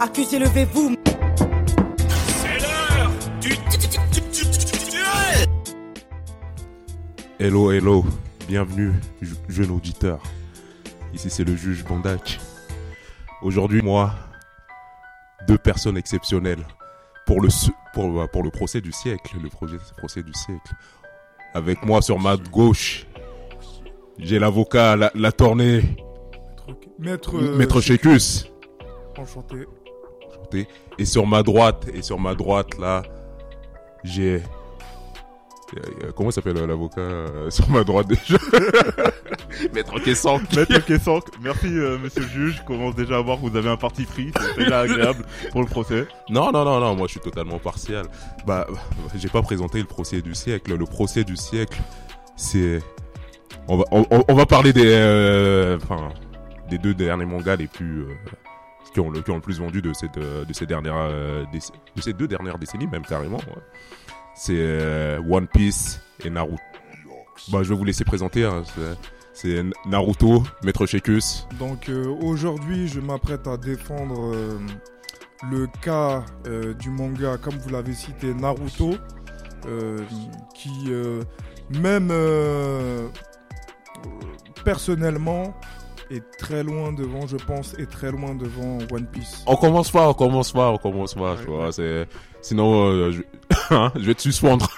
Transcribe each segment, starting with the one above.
Accusez, levez-vous. C'est l'heure du Hello, hello, bienvenue, je- jeune auditeur. Ici c'est le juge Bondac. Aujourd'hui, moi, deux personnes exceptionnelles pour le, su- pour, euh, pour le procès du siècle, le projet, procès du siècle. Avec moi sur ma gauche, j'ai l'avocat, la, la tournée, Maître, euh, Maître Shekus. Enchanté. Et sur ma droite, et sur ma droite là, j'ai. euh, Comment s'appelle euh, l'avocat euh, sur ma droite déjà? Maître Kessan. Maître Kessank, merci euh, monsieur le juge, je commence déjà à voir que vous avez un parti pris, c'est déjà agréable pour le procès. Non, non, non, non, moi je suis totalement partial. Bah, j'ai pas présenté le procès du siècle. Le procès du siècle, c'est. On va, on, on- on va parler des. euh, Enfin, des deux derniers mangas les plus. Qui, ont le, qui ont plus vendu de, cette, euh, de, ces dernières, euh, de ces deux dernières décennies, même carrément. C'est euh, One Piece et Naruto. Bah, je vais vous laisser présenter. hein, c'est- Naruto, Maître Shekus. Donc aujourd'hui, je m'apprête à défendre le cas du manga, comme vous l'avez cité, Naruto, qui, même personnellement, est très loin devant, je pense, est très loin devant One Piece. On commence pas, on commence pas, on commence pas, tu Ouais, vois, c'est... Sinon, euh, je... hein, je vais te suspendre.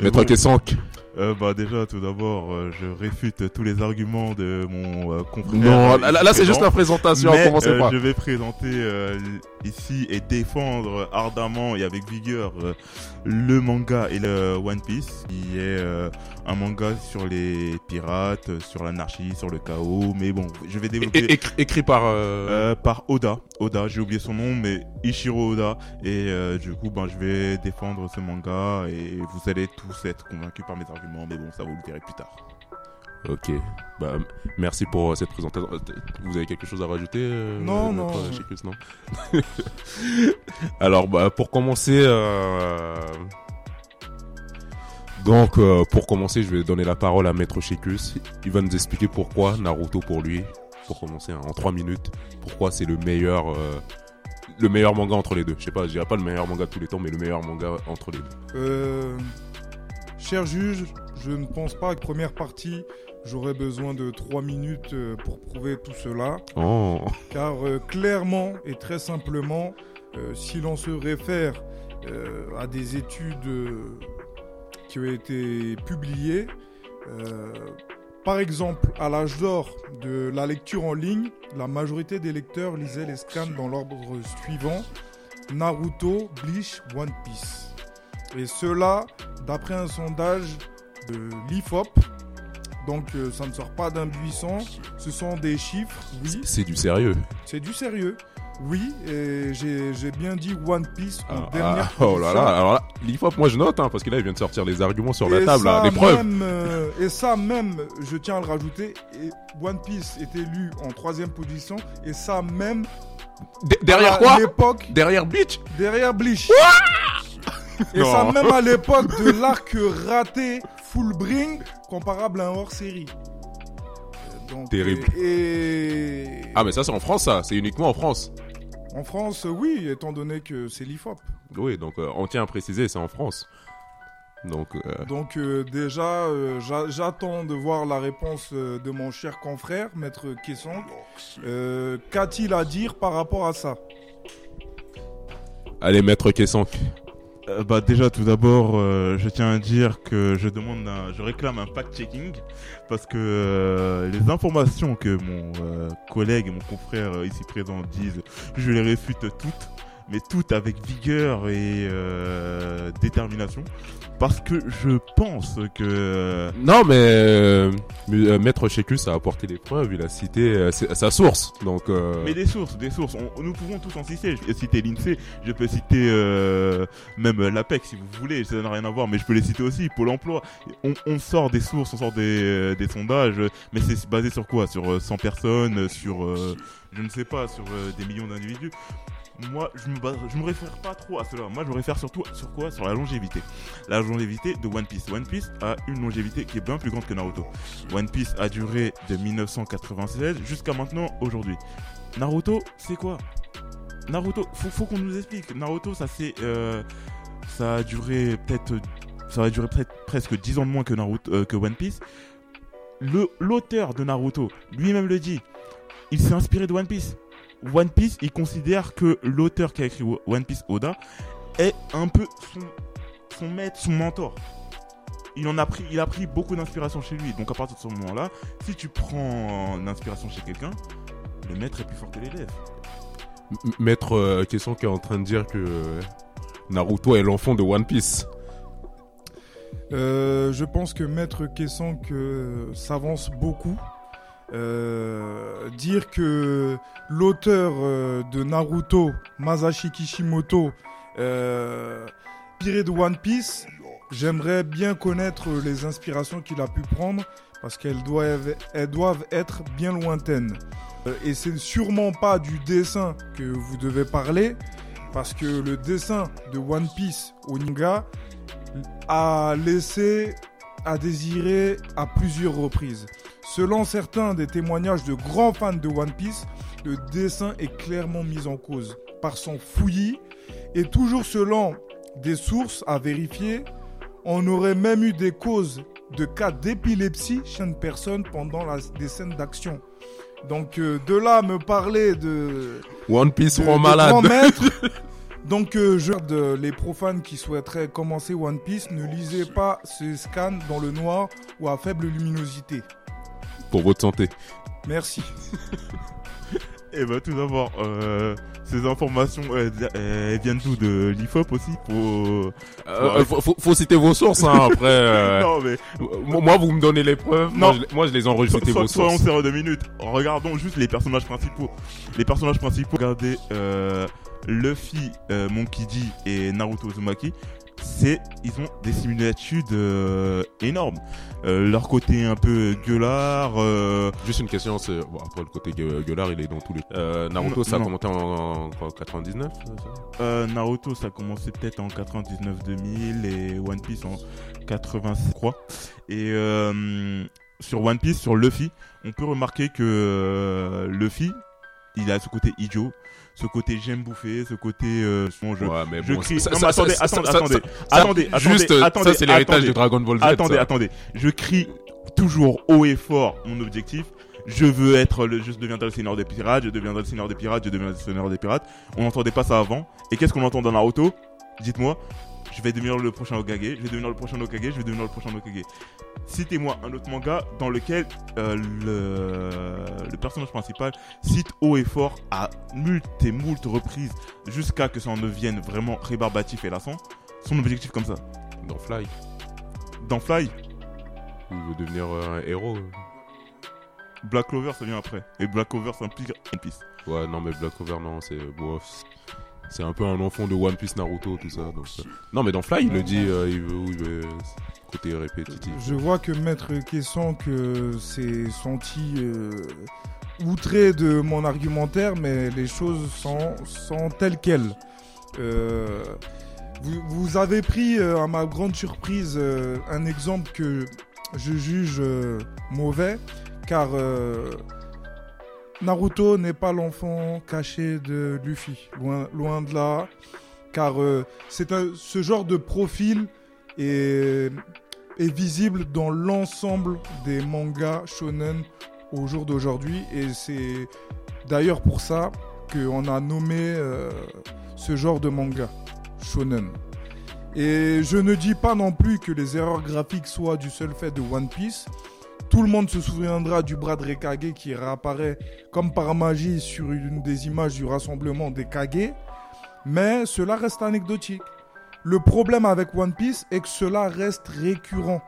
Maître bon. Kessank. Euh, bah déjà tout d'abord, euh, je réfute tous les arguments de mon euh, confrère. Non, euh, là, c'est juste la présentation, Mais, commencez pas. je vais présenter ici et défendre ardemment et avec vigueur le manga et le One Piece, qui est un manga sur les pirates, sur l'anarchie, sur le chaos. Mais bon, je vais développer. é- écrit, écrit par... par Oda. Oda, j'ai oublié son nom, mais Ichiro Oda. Et du coup, ben, je vais défendre ce manga et vous allez tous être convaincus par mes arguments. Mais bon, ça vous le direz plus tard. Ok, bah, merci pour euh, cette présentation. Euh, Vous avez quelque chose à rajouter euh, Non, non. Non? Alors, bah, pour commencer... euh, Donc, euh, pour commencer, je vais donner la parole à Maître Shekus. Il va nous expliquer pourquoi Naruto pour lui, pour commencer hein, en 3 minutes, pourquoi c'est le meilleur... euh, Le meilleur manga entre les deux. Je sais pas, je dirais pas le meilleur manga de tous les temps, mais le meilleur manga entre les deux. Euh, cher juge, je ne pense pas que première partie, j'aurais besoin de 3 minutes euh, pour prouver tout cela. Oh, Car euh, clairement et très simplement, euh, si l'on se réfère euh, à des études qui ont été publiées, par exemple à l'âge d'or de la lecture en ligne, la majorité des lecteurs lisaient les scans dans l'ordre suivant Naruto, Bleach, One Piece. Et cela d'après un sondage de l'IFOP. Donc euh, ça ne sort pas d'un buisson, ce sont des chiffres, oui, c'est du sérieux. c'est du sérieux. Oui, et j'ai bien dit One Piece en Ah, dernière ah, oh là là, alors là, l'IFOP, moi je note, hein, parce que là il vient de sortir les arguments sur la table, là, ça les preuves. euh, et ça même, je tiens à le rajouter, et One Piece est élu en troisième position, et ça même... D- derrière quoi? l'époque, Derrière Bleach? derrière Bleach. Et Non. ça même à l'époque de l'arc raté Full Bring, comparable à un hors-série. Euh, donc, Terrible. Et, Ah mais ça c'est en France ça, c'est uniquement en France. en France, oui, étant donné que c'est l'IFOP. Oui, donc euh, on tient à préciser, c'est en France. Donc, euh, Donc euh, déjà, j'a- j'attends de voir la réponse de mon cher confrère, Maître Kessong. Euh, Qu'a-t-il à dire par rapport à ça? Allez Maître Kessank. Euh, bah déjà tout d'abord, euh, je tiens à dire que je demande, un- je réclame un fact-checking parce que euh, les informations que mon euh, collègue et mon confrère euh, ici présent disent, je les réfute toutes, mais toutes avec vigueur et euh, détermination, parce que je pense que euh, Non mais euh, euh, Maître Shekus a apporté les preuves, il a cité euh, sa source. Donc euh, Mais des sources, des sources. On- nous pouvons tous en citer. Je peux citer l'INSEE, je peux citer euh, même l'APEC si vous voulez. Ça n'a rien à voir, mais je peux les citer aussi. Pôle emploi. On, on sort des sources, on sort des, des sondages. Mais c'est basé sur quoi? Sur euh, 100 personnes, sur, euh, je ne sais pas, sur des millions d'individus? Moi, je me, réfère pas trop à cela. Moi, je me réfère surtout sur quoi? Sur la longévité. La longévité de One Piece. One Piece a une longévité qui est bien plus grande que Naruto. One Piece a duré de 1996 jusqu'à maintenant, aujourd'hui. Naruto, c'est quoi? Naruto, faut, faut qu'on nous explique. Naruto, ça c'est, euh, ça a duré peut-être, ça durer peut-être presque 10 ans de moins que Naruto, euh, que One Piece. L'auteur de Naruto lui-même le dit. Il s'est inspiré de One Piece. One Piece, il considère que l'auteur qui a écrit One Piece, Oda, est un peu son, son maître, son mentor. Il en a pris, il a pris beaucoup d'inspiration chez lui. Donc à partir de ce moment-là, si tu prends l'inspiration chez quelqu'un, le maître est plus fort que l'élève. Maître euh, Question qui est en train de dire que euh, Naruto est l'enfant de One Piece. Euh, je pense que Maître Kessan que s'avance beaucoup. Euh, dire que l'auteur euh, de Naruto, Masashi Kishimoto, euh, de One Piece, j'aimerais bien connaître les inspirations qu'il a pu prendre parce qu'elles doivent, être bien lointaines. Euh, et c'est sûrement pas du dessin que vous devez parler parce que le dessin de One Piece au a laissé à désirer à plusieurs reprises. Selon certains des témoignages de grands fans de One Piece, le dessin est clairement mis en cause par son fouillis et toujours selon des sources à vérifier, on aurait même eu des causes de cas d'épilepsie chez une personne pendant la- des scènes d'action. Donc euh, de là à me parler de One Piece de- rend de malade. Donc, euh, je de les profanes qui souhaiteraient commencer One Piece, ne lisez pas ce scan dans le noir ou à faible luminosité. Pour votre santé. Merci. Et bah tout d'abord, euh, ces informations, elles, elles viennent d'où? De l'IFOP aussi? Pour... Euh, faut, faut- faut citer vos sources, hein, après. euh, Non mais, moi, moi, vous me donnez les preuves. Non. Moi, je, moi, je les enregistre. so- so- vos soyons sources. sérieux deux minutes. Regardons juste les personnages principaux. Les personnages principaux, regardez euh, Luffy, euh, Monkey D et Naruto Uzumaki. C'est, ils ont des similitudes euh, énormes. Euh, leur côté un peu gueulard, euh, Juste une question, c'est bon, après le côté gue- gueulard, il est dans tous les. Euh, Naruto, Non, ça a non. commencé en, en quoi, 99 c'est ça? Euh, Naruto, ça a commencé peut-être en 99-2000 et One Piece en 86, je crois. Et euh, sur One Piece, sur Luffy, on peut remarquer que euh, Luffy, il a ce côté idiot, ce côté j'aime bouffer, ce côté euh. Ouais, mais Je bon, crie. ça- Non, mais attendez, ça- attendez, ça- attendez, attendez, Juste, attendez, ça c'est l'héritage de Dragon Ball Z. Attendez, attendez. Je crie toujours haut et fort mon objectif. Je veux être le, je deviendrai le seigneur des pirates, je deviendrai le seigneur des pirates, je deviendrai le seigneur des pirates. On n'entendait pas ça avant. Et qu'est-ce qu'on entend dans Naruto? Dites-moi. Je vais devenir le prochain Okage, je vais devenir le prochain Okage, je vais devenir le prochain Okage. Citez-moi un autre manga dans lequel euh, le, le personnage principal cite haut et fort à multes et moult reprises jusqu'à que ça en devienne vraiment rébarbatif et lassant son objectif comme ça. Dans Fly, Dans Fly, il veut devenir euh, un héros. Black Clover ça vient après. Et Black Clover s'implique One Piece. Ouais, non, mais Black Clover, non, c'est. bon, c'est un peu un enfant de One Piece, Naruto, tout ça. Euh, Non, mais dans Fly, il le dit, euh, il veut, il veut- côté répétitif. Je vois que Maître Kessan que s'est senti euh, outré de mon argumentaire, mais les choses sont, sont telles quelles. Euh, vous, avez pris, euh, à ma grande surprise, euh, un exemple que je juge euh, mauvais, car euh, Naruto n'est pas l'enfant caché de Luffy, loin, de là, car euh, ce genre de profil est, est visible dans l'ensemble des mangas shonen au jour d'aujourd'hui, et c'est d'ailleurs pour ça qu'on a nommé euh, ce genre de manga shonen. Et je ne dis pas non plus que les erreurs graphiques soient du seul fait de One Piece. Tout le monde se souviendra du bras de Rekage qui réapparaît comme par magie sur une des images du rassemblement des Kage. Mais cela reste anecdotique. Le problème avec One Piece est que cela reste récurrent.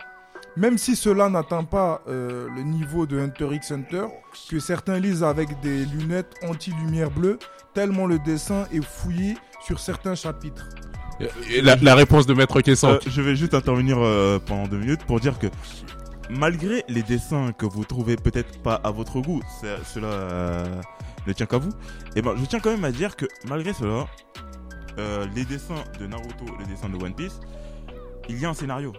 Même si cela n'atteint pas euh, le niveau de Hunter x Hunter, que certains lisent avec des lunettes anti-lumière bleue, tellement le dessin est fouillé sur certains chapitres. Et la, la réponse de Maître Kessan. Euh, je vais juste intervenir euh, pendant deux minutes pour dire que malgré les dessins que vous trouvez peut-être pas à votre goût, cela euh, ne tient qu'à vous. Et ben, je tiens quand même à dire que malgré cela, euh, les dessins de Naruto, les dessins de One Piece, il y a un scénario.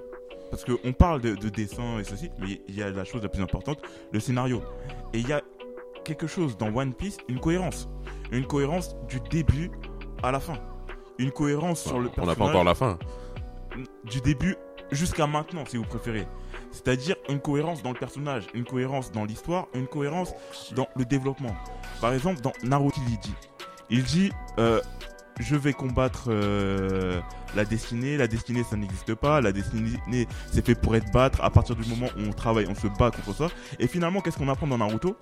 Parce qu'on parle de, de dessins et ceci, mais il y a la chose la plus importante, le scénario. Et il y a quelque chose dans One Piece, une cohérence. Une cohérence du début à la fin. Une cohérence sur le On personnage n'a pas encore la fin. du début jusqu'à maintenant, si vous préférez. C'est-à-dire une cohérence dans le personnage, une cohérence dans l'histoire, une cohérence dans le développement. Par exemple, dans Naruto, il dit, il dit, euh, je vais combattre euh, la destinée. La destinée, ça n'existe pas. La destinée, c'est fait pour être battre. À partir du moment où on travaille, on se bat contre ça. Et finalement, qu'est-ce qu'on apprend dans Naruto?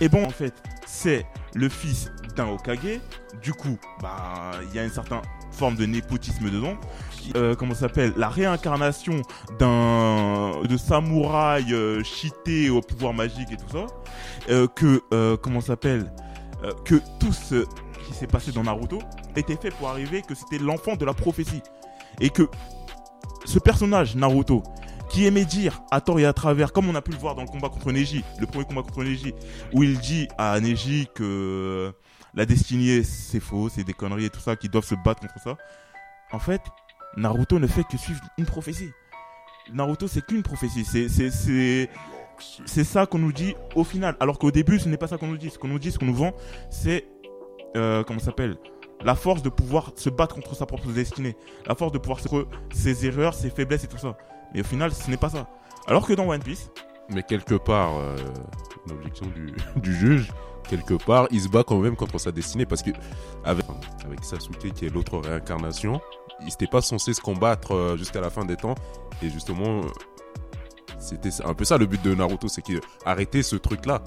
Et bon, en fait, c'est le fils d'un Hokage. Du coup, bah, il y a une certaine forme de népotisme dedans. Euh, comment s'appelle La réincarnation d'un de samouraï euh, cheaté au pouvoir magique et tout ça. Euh, que euh, comment s'appelle Euh, Que tout ce qui s'est passé dans Naruto était fait pour arriver que c'était l'enfant de la prophétie et que ce personnage Naruto qui aimait dire à tort et à travers, comme on a pu le voir dans le combat contre Neji, le premier combat contre Neji, où il dit à Neji que la destinée c'est faux, c'est des conneries et tout ça, qu'ils doivent se battre contre ça. En fait, Naruto ne fait que suivre une prophétie. Naruto c'est qu'une prophétie, c'est c'est ça qu'on nous dit au final. Alors qu'au début ce n'est pas ça qu'on nous dit. Ce qu'on nous dit, ce qu'on nous vend, c'est euh, comment ça s'appelle? La force de pouvoir se battre contre sa propre destinée, la force de pouvoir se ses erreurs, ses faiblesses et tout ça. Mais au final, ce n'est pas ça. Alors que dans One Piece, Mais quelque part, euh, l'objection du juge, quelque part, il se bat quand même contre sa destinée parce que avec, avec Sasuke qui est l'autre réincarnation, il n'était pas censé se combattre euh, jusqu'à la fin des temps et justement, euh, c'était un peu ça le but de Naruto, c'est qu'il arrêter ce truc-là.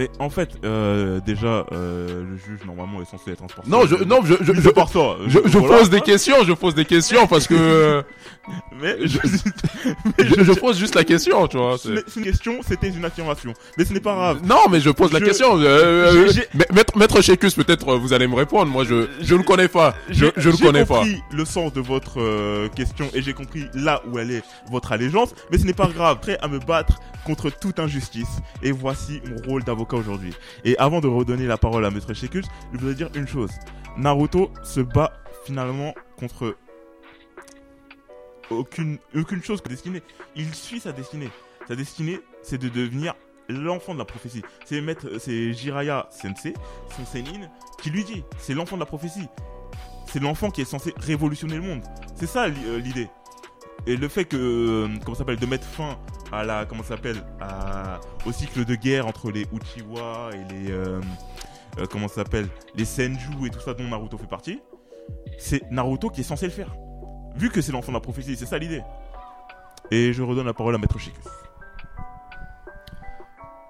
Mais en fait, euh, déjà, euh, le juge normalement est censé être un sportif. Non, je, non, je, je, je, je, pars ça. je, je Voilà. pose des questions, je pose des questions parce que euh, Mais je, pose juste la question, tu vois. c'est- une question, c'était une affirmation. Mais ce n'est pas grave. Non, mais je pose la question. euh, j'ai- j'ai- Ma- Maître, Maître peut-être vous allez me répondre. Moi, je, je ne connais pas. Je, J'ai- je ne j'ai connais pas. compris le sens de votre question et j'ai compris là où elle est votre allégeance, mais ce n'est pas grave. Prêt à me battre contre toute injustice. Et voici mon rôle d'avocat aujourd'hui. Et avant de redonner la parole à Maître Shekus, je voudrais dire une chose. Naruto se bat finalement contre aucune, aucune chose que destinée. Il suit sa destinée. Sa destinée, c'est de devenir l'enfant de la prophétie. C'est c'est Jiraiya Sensei, son Senin, qui lui dit, c'est l'enfant de la prophétie. C'est l'enfant qui est censé révolutionner le monde. C'est ça euh, l'idée. Et le fait que, euh, comment s'appelle, de mettre fin à la, comment ça s'appelle, au cycle de guerre entre les Uchiwa et les, euh, euh, comment ça s'appelle, les Senju et tout ça dont Naruto fait partie, c'est Naruto qui est censé le faire. Vu que c'est l'enfant de la prophétie, c'est ça l'idée. Et je redonne la parole à Maître Shikus.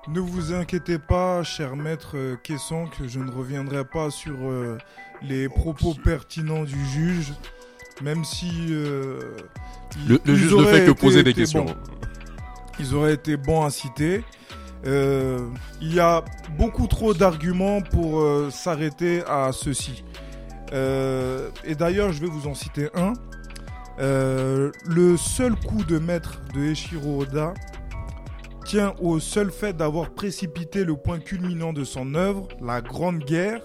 Ne vous inquiétez pas, cher maître Kesson, que je ne reviendrai pas sur euh, les propos pertinents du juge, même si euh, Le, le juge ne fait que été- poser des été questions. bons. Ils auraient été bons à citer. Euh, il y a beaucoup trop d'arguments pour euh, s'arrêter à ceci. Euh, et d'ailleurs, je vais vous en citer un. Le seul coup de maître de Eiichiro Oda tient au seul fait d'avoir précipité le point culminant de son œuvre, la Grande Guerre,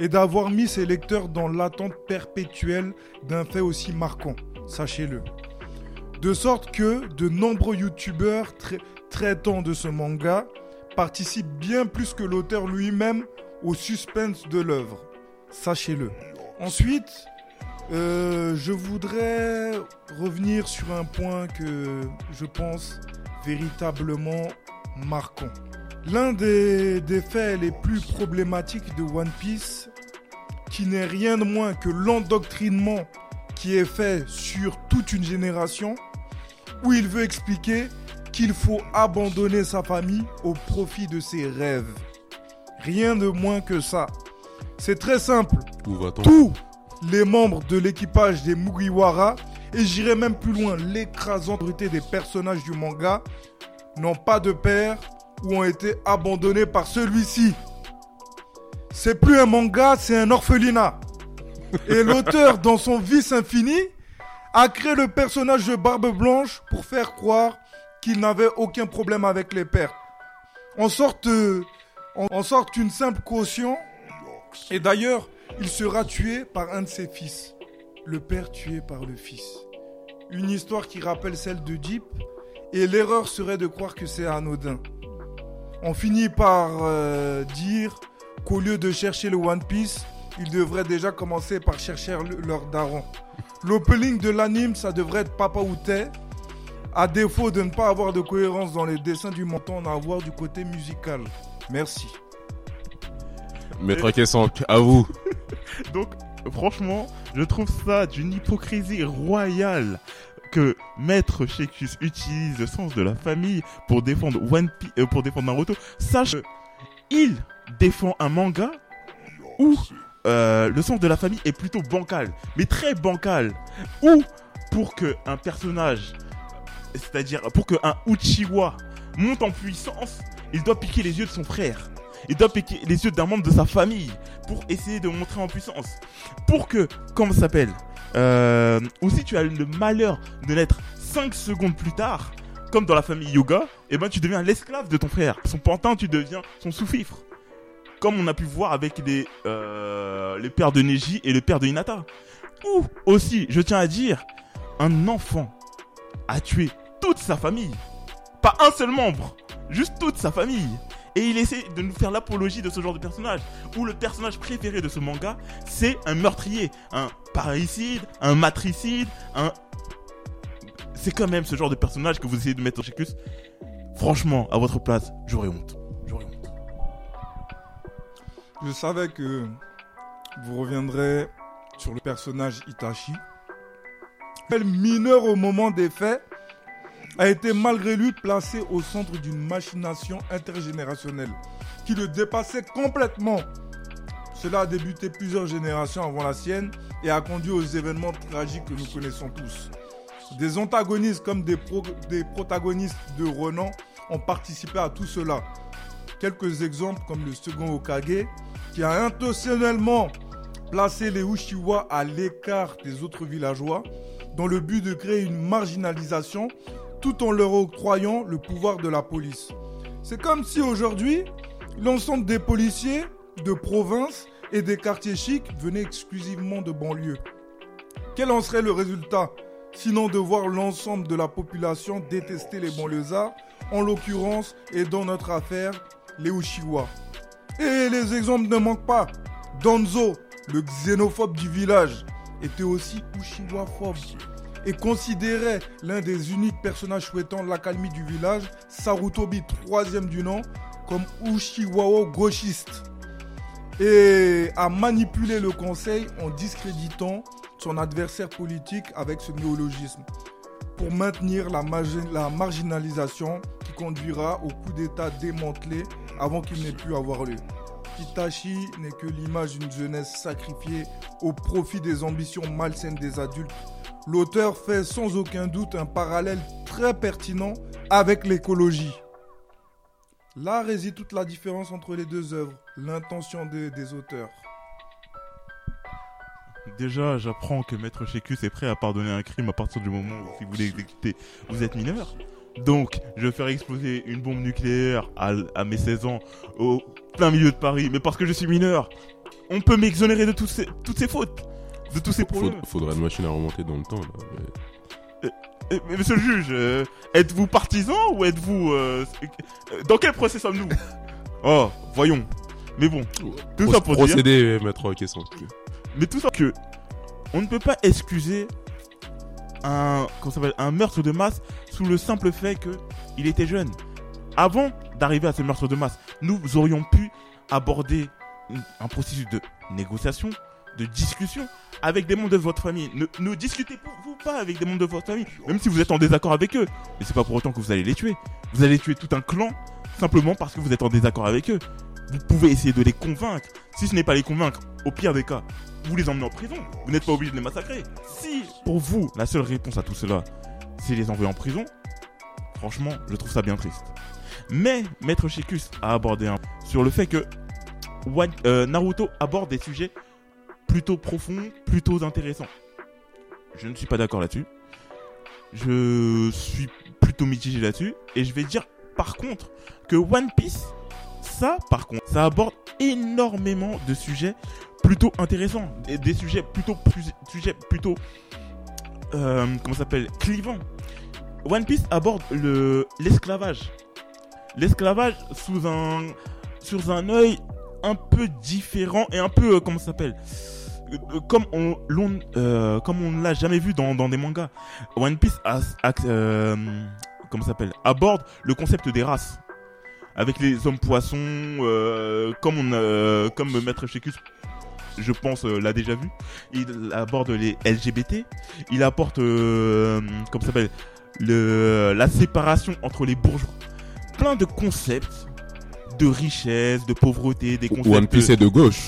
et d'avoir mis ses lecteurs dans l'attente perpétuelle d'un fait aussi marquant, sachez-le. De sorte que de nombreux youtubeurs tra- traitant de ce manga participent bien plus que l'auteur lui-même au suspense de l'œuvre, sachez-le. Ensuite, euh, je voudrais revenir sur un point que je pense véritablement marquant. L'un des, des faits les plus problématiques de One Piece, qui n'est rien de moins que l'endoctrinement qui est fait sur toute une génération, où il veut expliquer qu'il faut abandonner sa famille au profit de ses rêves. Rien de moins que ça. C'est très simple Où va-t-on? Tous les membres de l'équipage des Mugiwara, et j'irai même plus loin, l'écrasante majorité des personnages du manga, n'ont pas de père ou ont été abandonnés par celui-ci. C'est plus un manga, c'est un orphelinat. Et l'auteur, dans son vice infini, a créé le personnage de Barbe Blanche pour faire croire qu'il n'avait aucun problème avec les pertes. En sorte, euh, une simple caution. Et d'ailleurs, il sera tué par un de ses fils. Le père tué par le fils. Une histoire qui rappelle celle de Deep. Et l'erreur serait de croire que c'est anodin. On finit par euh, dire qu'au lieu de chercher le One Piece, ils devraient déjà commencer par chercher le- leur daron. L'opening de l'anime, ça devrait être Papa Outé. À défaut de ne pas avoir de cohérence dans les dessins du menton, en avoir du côté musical. Merci. Maître Kessank, à vous. Donc, franchement, je trouve ça d'une hypocrisie royale que Maître Shekus utilise le sens de la famille pour défendre One Piece, euh, pour défendre Naruto. Sache que il défend un manga où euh, le sens de la famille est plutôt bancal, mais très bancal. Ou pour que un personnage, c'est-à-dire pour que un Uchiwa monte en puissance, il doit piquer les yeux de son frère. Il doit piquer les yeux d'un membre de sa famille pour essayer de montrer en puissance. Pour que, comment ça s'appelle euh, Ou si tu as le malheur de naître 5 secondes plus tard, comme dans la famille Yoga, et ben tu deviens l'esclave de ton frère. Son pantin, tu deviens son sous-fifre. Comme on a pu voir avec les, euh, les pères de Neji et le père de Hinata. Ou aussi, je tiens à dire, un enfant a tué toute sa famille. Pas un seul membre, juste toute sa famille. Et il essaie de nous faire l'apologie de ce genre de personnage. Où le personnage préféré de ce manga, c'est un meurtrier, un parricide, un matricide, un... C'est quand même ce genre de personnage que vous essayez de mettre Shekus. Franchement, à votre place. J'aurais honte. Je savais que vous reviendrez sur le personnage Itachi. Le mineur au moment des faits a été malgré lui placé au centre d'une machination intergénérationnelle qui le dépassait complètement. Cela a débuté plusieurs générations avant la sienne et a conduit aux événements tragiques que nous connaissons tous. Des antagonistes comme des, des protagonistes de renom ont participé à tout cela. Quelques exemples comme le second Okage qui a intentionnellement placé les Uchiwa à l'écart des autres villageois dans le but de créer une marginalisation tout en leur octroyant le pouvoir de la police. C'est comme si aujourd'hui, l'ensemble des policiers de province et des quartiers chics venaient exclusivement de banlieue. Quel en serait le résultat sinon de voir l'ensemble de la population détester les banlieusards, en l'occurrence et dans notre affaire, les Uchiwa. Et les exemples ne manquent pas. Donzo, le xénophobe du village, était aussi Uchiwa-phobe et considérait l'un des uniques personnages souhaitant l'accalmie du village, Sarutobi, troisième du nom, comme Ushiwao gauchiste. Et a manipulé le conseil en discréditant son adversaire politique avec ce néologisme pour maintenir la marginalisation qui conduira au coup d'État démantelé avant qu'il n'ait pu avoir lieu. Itachi n'est que l'image d'une jeunesse sacrifiée au profit des ambitions malsaines des adultes. L'auteur fait sans aucun doute un parallèle très pertinent avec l'écologie. Là réside toute la différence entre les deux œuvres, l'intention des- des auteurs. Déjà, j'apprends que Maître Shekus est prêt à pardonner un crime à partir du moment où, si vous l'exécutez, vous êtes mineur. Donc, je vais faire exploser une bombe nucléaire à, à mes 16 ans au plein milieu de Paris, mais parce que je suis mineur, on peut m'exonérer de tous ces- toutes ces fautes, de tous ces problèmes. faudrait une machine à remonter dans le temps. Là. mais- Eh, mais monsieur le juge, euh, êtes-vous partisan ou êtes-vous... euh, euh, dans quel procès sommes-nous? Oh, voyons. Mais bon, Tout ça pour dire- Procédé, maître Kessank. Mais tout ça que on ne peut pas excuser un comment ça un meurtre de masse le simple fait que il était jeune. Avant d'arriver à ce meurtre de masse, nous aurions pu aborder un processus de négociation, de discussion avec des membres de votre famille. Ne, ne discutez pas- vous pas avec des membres de votre famille, même si vous êtes en désaccord avec eux. Mais c'est pas pour autant que vous allez les tuer. Vous allez tuer tout un clan simplement parce que vous êtes en désaccord avec eux. Vous pouvez essayer de les convaincre. Si ce n'est pas les convaincre, au pire des cas, vous les emmenez en prison. Vous n'êtes pas obligé de les massacrer. Si, pour vous, la seule réponse à tout cela, c'est les envoyer en prison, franchement, je trouve ça bien triste. Mais Maître Shekus a abordé un sur le fait que One- euh, Naruto aborde des sujets plutôt profonds, plutôt intéressants. je ne suis pas d'accord là-dessus. Je suis plutôt mitigé là-dessus. Et je vais dire, par contre, que One Piece, ça, par contre, ça aborde énormément de sujets plutôt intéressants. Des, sujets plutôt, sujets plutôt, euh, comment s'appelle, clivants. One Piece aborde le l'esclavage. L'esclavage sous un, sous un œil un peu différent et un peu, euh, comment s'appelle euh, euh, comme on, l'on, euh, comme on l'a jamais vu dans, dans des mangas. One Piece a, s'appelle aborde le concept des races avec les hommes poissons comme on comme maître Shekus je pense euh, l'a déjà vu il aborde les LGBT il apporte euh, comment ça s'appelle le la séparation entre les bourgeois plein de concepts de richesse de pauvreté des concepts One Piece est de gauche.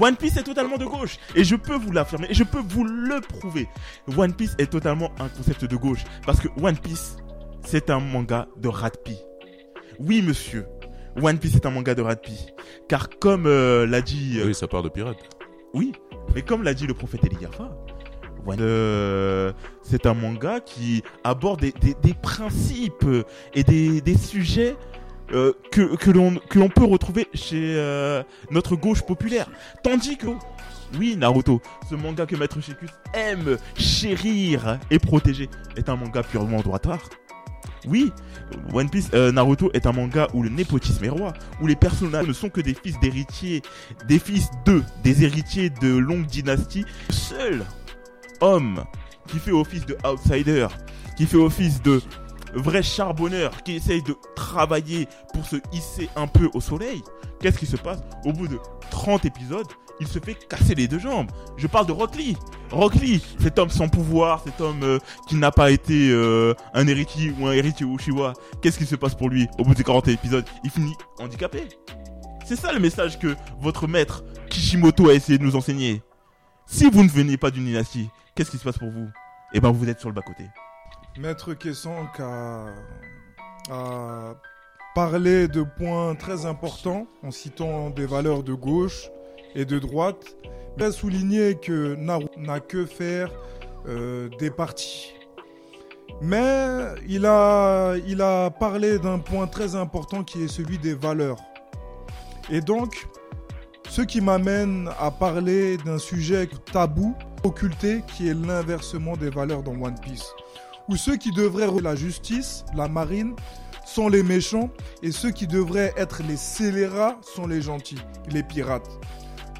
One Piece est totalement de gauche. Et je peux vous l'affirmer. Et je peux vous le prouver. One Piece est totalement un concept de gauche. Parce que One Piece, c'est un manga de Ratpi. Oui, monsieur. One Piece est un manga de Ratpi. Car comme euh, l'a dit... euh, Oui, ça part de pirate. Oui, mais comme l'a dit le prophète Eliyafa, euh, c'est un manga qui aborde des, des- des principes et des, des sujets euh, que, que l'on peut retrouver chez euh, notre gauche populaire. Tandis que, oui, Naruto, ce manga que Maître Shekus aime chérir et protéger, est un manga purement droitard. Oui, One Piece, euh, Naruto est un manga où le népotisme est roi, où les personnages ne sont que des fils d'héritiers des fils d'eux, des héritiers de longues dynasties. Seul homme qui fait office de outsider, qui fait office de vrai charbonneur, qui essaye de travailler pour se hisser un peu au soleil, qu'est-ce qui se passe? Au bout de 30 épisodes, il se fait casser les deux jambes. Je parle de Rock Lee. Rock Lee, cet homme sans pouvoir, cet homme euh, qui n'a pas été euh, un héritier ou un héritier Uchiwa. Qu'est-ce qui se passe pour lui Au bout de 40 épisodes, il finit handicapé. C'est ça le message que votre maître Kishimoto a essayé de nous enseigner. Si vous ne venez pas d'une dynastie, qu'est-ce qui se passe pour vous? Eh ben vous êtes sur le bas-côté. Maître Kessank a, a parlé de points très importants en citant des valeurs de gauche et de droite. Il a souligné que Naruto n'a que faire euh, des partis. Mais il a, parlé d'un point très important qui est celui des valeurs. Et donc, ce qui m'amène à parler d'un sujet tabou, occulté, qui est l'inversement des valeurs dans One Piece où ceux qui devraient la justice, la marine, sont les méchants et ceux qui devraient être les scélérats sont les gentils, les pirates.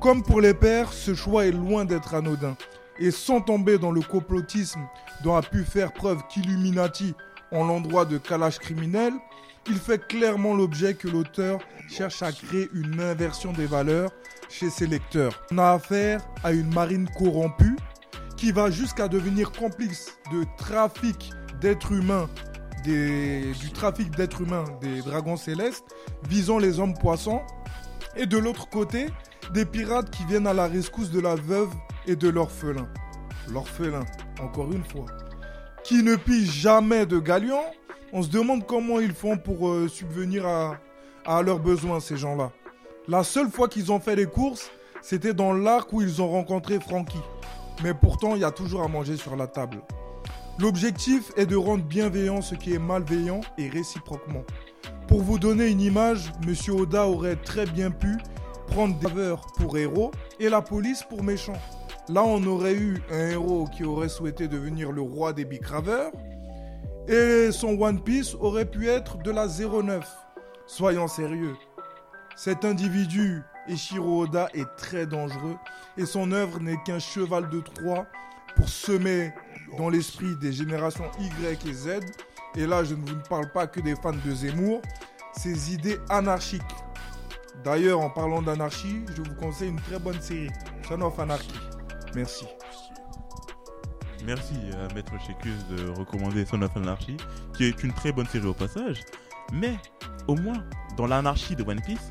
Comme pour les pères, ce choix est loin d'être anodin. Et sans tomber dans le complotisme dont a pu faire preuve qu'Illuminati en l'endroit de calage criminel, il fait clairement l'objet que l'auteur cherche à créer une inversion des valeurs chez ses lecteurs. On a affaire à une marine corrompue qui va jusqu'à devenir complice de trafic d'êtres humains, du trafic d'êtres humains des dragons célestes visant les hommes poissons, et de l'autre côté, des pirates qui viennent à la rescousse de la veuve et de l'orphelin. L'orphelin, encore une fois, qui ne pille jamais de galion, on se demande comment ils font pour euh, subvenir à, à leurs besoins, ces gens-là. La seule fois qu'ils ont fait les courses, c'était dans l'arc où ils ont rencontré Frankie mais pourtant il y a toujours à manger sur la table. L'objectif est de rendre bienveillant ce qui est malveillant et réciproquement. Pour vous donner une image, Monsieur Oda aurait très bien pu prendre des pour héros et la police pour méchant. Là, on aurait eu un héros qui aurait souhaité devenir le roi des bicraveurs et son One Piece aurait pu être de la 09. Soyons sérieux. Cet individu, Eshiro Oda, est très dangereux et son œuvre n'est qu'un cheval de Troie pour semer dans l'esprit des générations Y et Z. Et là, je ne vous parle pas que des fans de Zemmour, ces idées anarchiques. D'ailleurs, en parlant d'anarchie, je vous conseille une très bonne série, Son of Anarchy. Merci. Merci à Maître Shekus de recommander Son of Anarchy, qui est une très bonne série au passage. Mais, au moins, dans l'anarchie de One Piece,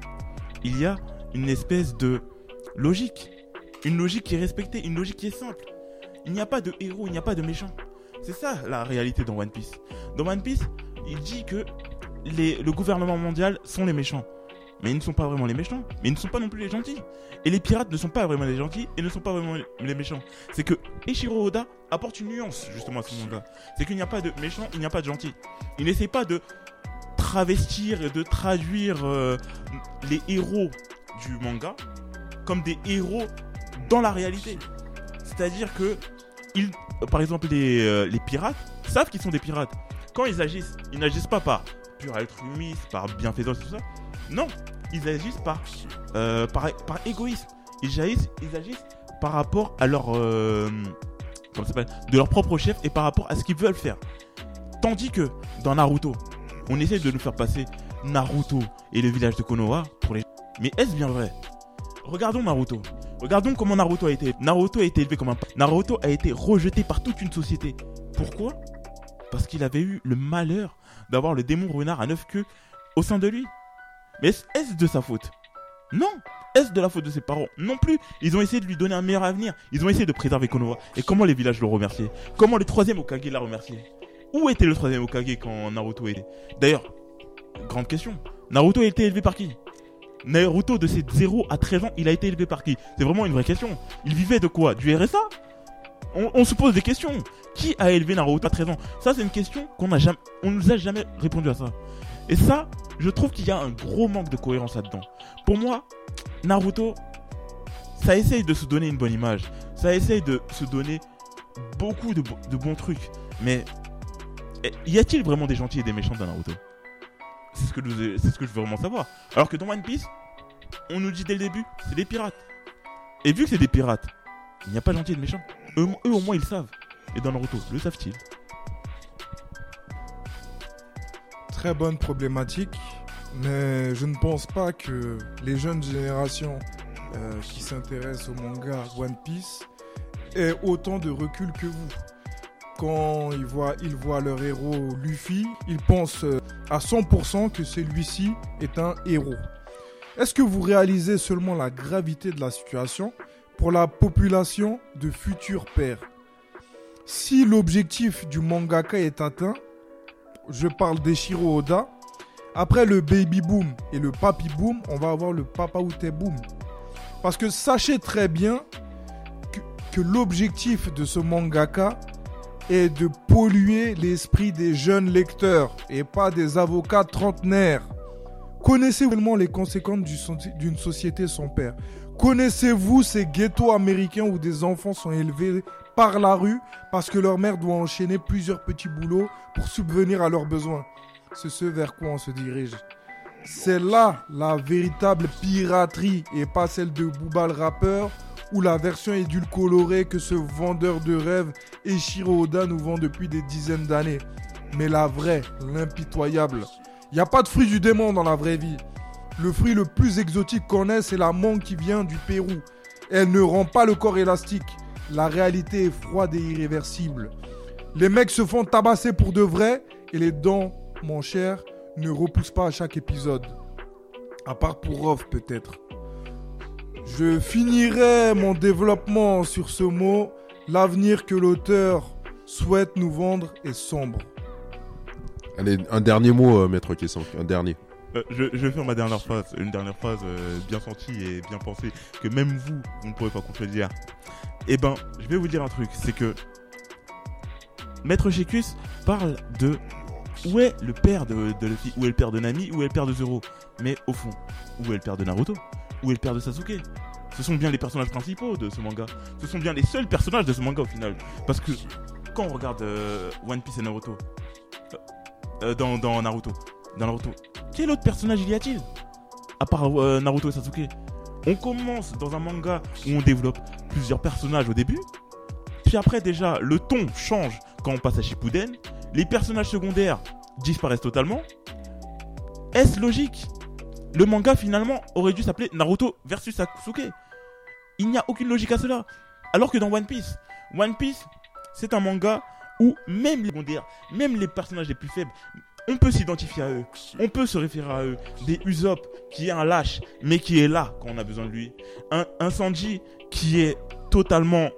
il y a une espèce de logique. Une logique qui est respectée, une logique qui est simple. Il n'y a pas de héros, il n'y a pas de méchant. C'est ça la réalité dans One Piece. Dans One Piece, il dit que les, le gouvernement mondial sont les méchants. mais ils ne sont pas vraiment les méchants, mais ils ne sont pas non plus les gentils. Et les pirates ne sont pas vraiment les gentils et ne sont pas vraiment les méchants. C'est que Eiichiro Oda apporte une nuance justement à ce manga. C'est qu'il n'y a pas de méchants, il n'y a pas de gentils. Il n'essaie pas de travestir et de traduire euh, les héros du manga comme des héros dans la réalité. C'est-à-dire que, ils, par exemple, les, euh, les pirates savent qu'ils sont des pirates. Quand ils agissent, ils n'agissent pas par pur altruisme, par bienfaisance, tout ça. Non, ils agissent par, euh, par, par égoïsme. Ils agissent, ils agissent par rapport à leur, euh, de leur propre chef et par rapport à ce qu'ils veulent faire. Tandis que dans Naruto, on essaie de nous faire passer Naruto et le village de Konoha pour les. Mais est-ce bien vrai? Regardons Naruto. Regardons comment Naruto a été. Naruto a été élevé comme un. Naruto a été rejeté par toute une société. Pourquoi? Parce qu'il avait eu le malheur d'avoir le démon renard à neuf queues au sein de lui. Mais est-ce de sa faute? Non Est-ce de la faute de ses parents? Non plus Ils ont essayé de lui donner un meilleur avenir. Ils ont essayé de préserver Konoha. Et comment les villages l'ont remercié? Comment le troisième Okage l'a remercié? Où était le troisième Okage quand Naruto était D'ailleurs, grande question. Naruto a été élevé par qui? Naruto, de ses 0 à 13 ans, il a été élevé par qui? C'est vraiment une vraie question. Il vivait de quoi? Du RSA on, se pose des questions. Qui a élevé Naruto à 13 ans? Ça, c'est une question qu'on a jamais, on nous a jamais répondu à ça. Et ça, je trouve qu'il y a un gros manque de cohérence là-dedans. Pour moi, Naruto, ça essaye de se donner une bonne image. Ça essaye de se donner beaucoup de, de bons trucs. Mais y a-t-il vraiment des gentils et des méchants dans Naruto? C'est ce, que je, veux vraiment savoir. Alors que dans One Piece, on nous dit dès le début, c'est des pirates. Et vu que c'est des pirates, il n'y a pas gentil et de méchant. Eux, eux, au moins ils savent. Et dans Naruto, le savent-ils? Très bonne problématique, mais je ne pense pas que les jeunes générations euh, qui s'intéressent au manga One Piece aient autant de recul que vous quand ils voient, leur héros Luffy, ils pensent à 100% que celui-ci est un héros. Est-ce que vous réalisez seulement la gravité de la situation pour la population de futurs pères? Si l'objectif du mangaka est atteint, je parle d'Eshiro Oda, après le baby boom et le papi boom, on va avoir le papa boom. Parce que sachez très bien que l'objectif de ce mangaka est de polluer l'esprit des jeunes lecteurs et pas des avocats trentenaires. Connaissez-vous les conséquences d'une société sans père? Connaissez-vous ces ghettos américains où des enfants sont élevés par la rue parce que leur mère doit enchaîner plusieurs petits boulots pour subvenir à leurs besoins? C'est ce vers quoi on se dirige. C'est là la véritable piraterie et pas celle de Booba le rappeur ou la version édulcorée que ce vendeur de rêves Eshiro Oda nous vend depuis des dizaines d'années. Mais la vraie, l'impitoyable. Il n'y a pas de fruit du démon dans la vraie vie. Le fruit le plus exotique qu'on ait, c'est la mangue qui vient du Pérou. Elle ne rend pas le corps élastique. La réalité est froide et irréversible. Les mecs se font tabasser pour de vrai et les dents, mon cher, ne repoussent pas à chaque épisode. À part pour Off peut-être. Je finirai mon développement sur ce mot. L'avenir que l'auteur souhaite nous vendre est sombre. Allez, un dernier mot, euh, maître Kessank, un dernier. Euh, je, je, vais faire ma dernière phrase, une dernière phrase euh, bien sentie et bien pensée, que même vous, vous ne pourrez pas contredire. Eh ben, je vais vous dire un truc, c'est que Maître Shekus parle de où est le père de, de Luffy, où est le père de Nami, où est le père de Zoro? Mais au fond, où est le père de Naruto? Où est le père de Sasuke? Ce sont bien les personnages principaux de ce manga. Ce sont bien les seuls personnages de ce manga au final. Parce que quand on regarde euh, One Piece et Naruto, euh, dans, dans, Naruto, dans Naruto, quel autre personnage y a-t-il? À part euh, Naruto et Sasuke. On commence dans un manga où on développe plusieurs personnages au début. Puis après déjà, le ton change quand on passe à Shippuden. Les personnages secondaires disparaissent totalement. Est-ce logique? Le manga finalement aurait dû s'appeler Naruto versus Sasuke. Il n'y a aucune logique à cela. Alors que dans One Piece, One Piece, c'est un manga où même les même les personnages les plus faibles, on peut s'identifier à eux, on peut se référer à eux. Des Usopp qui est un lâche, mais qui est là quand on a besoin de lui. Un, un Sanji qui est totalement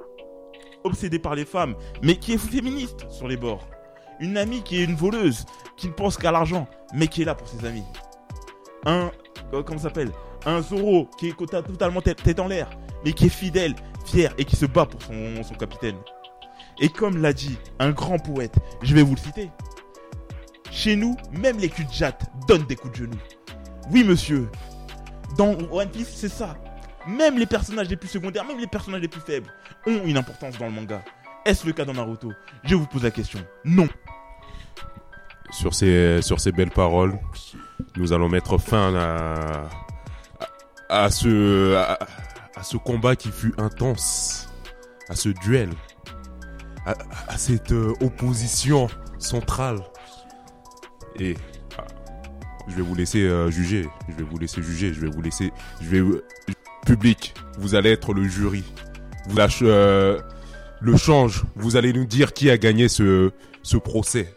obsédé par les femmes, mais qui est féministe sur les bords. Une amie qui est une voleuse, qui ne pense qu'à l'argent, mais qui est là pour ses amis. Un, euh, comment ça s'appelle? Un Zoro qui est tota- totalement tête, en l'air, mais qui est fidèle, fier et qui se bat pour son, son capitaine. Et comme l'a dit un grand poète, je vais vous le citer. Chez nous, même les culs de jatte donnent des coups de genoux. Oui, monsieur. Dans One Piece, c'est ça. Même les personnages les plus secondaires, même les personnages les plus faibles, ont une importance dans le manga. Est-ce le cas dans Naruto? Je vous pose la question. Non. Sur ces, sur ces belles paroles, nous allons mettre fin à, à, ce, à, ce combat qui fut intense, à ce duel, à, cette euh, opposition centrale. Et ah, je vais vous laisser euh, juger, je vais vous laisser juger, je vais vous laisser, je vais, euh, public, vous allez être le jury, vous lâche, euh, le change, vous allez nous dire qui a gagné ce, ce procès.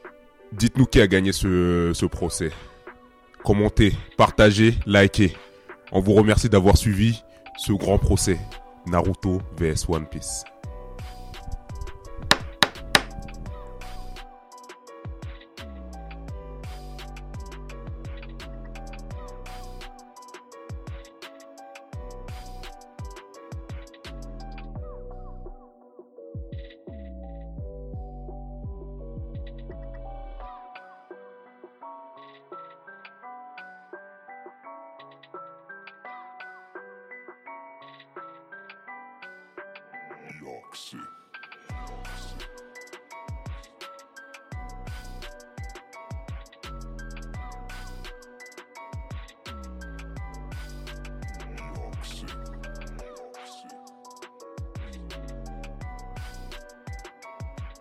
Dites-nous qui a gagné ce, ce procès. Commentez, partagez, likez. On vous remercie d'avoir suivi ce grand procès. Naruto vs One Piece.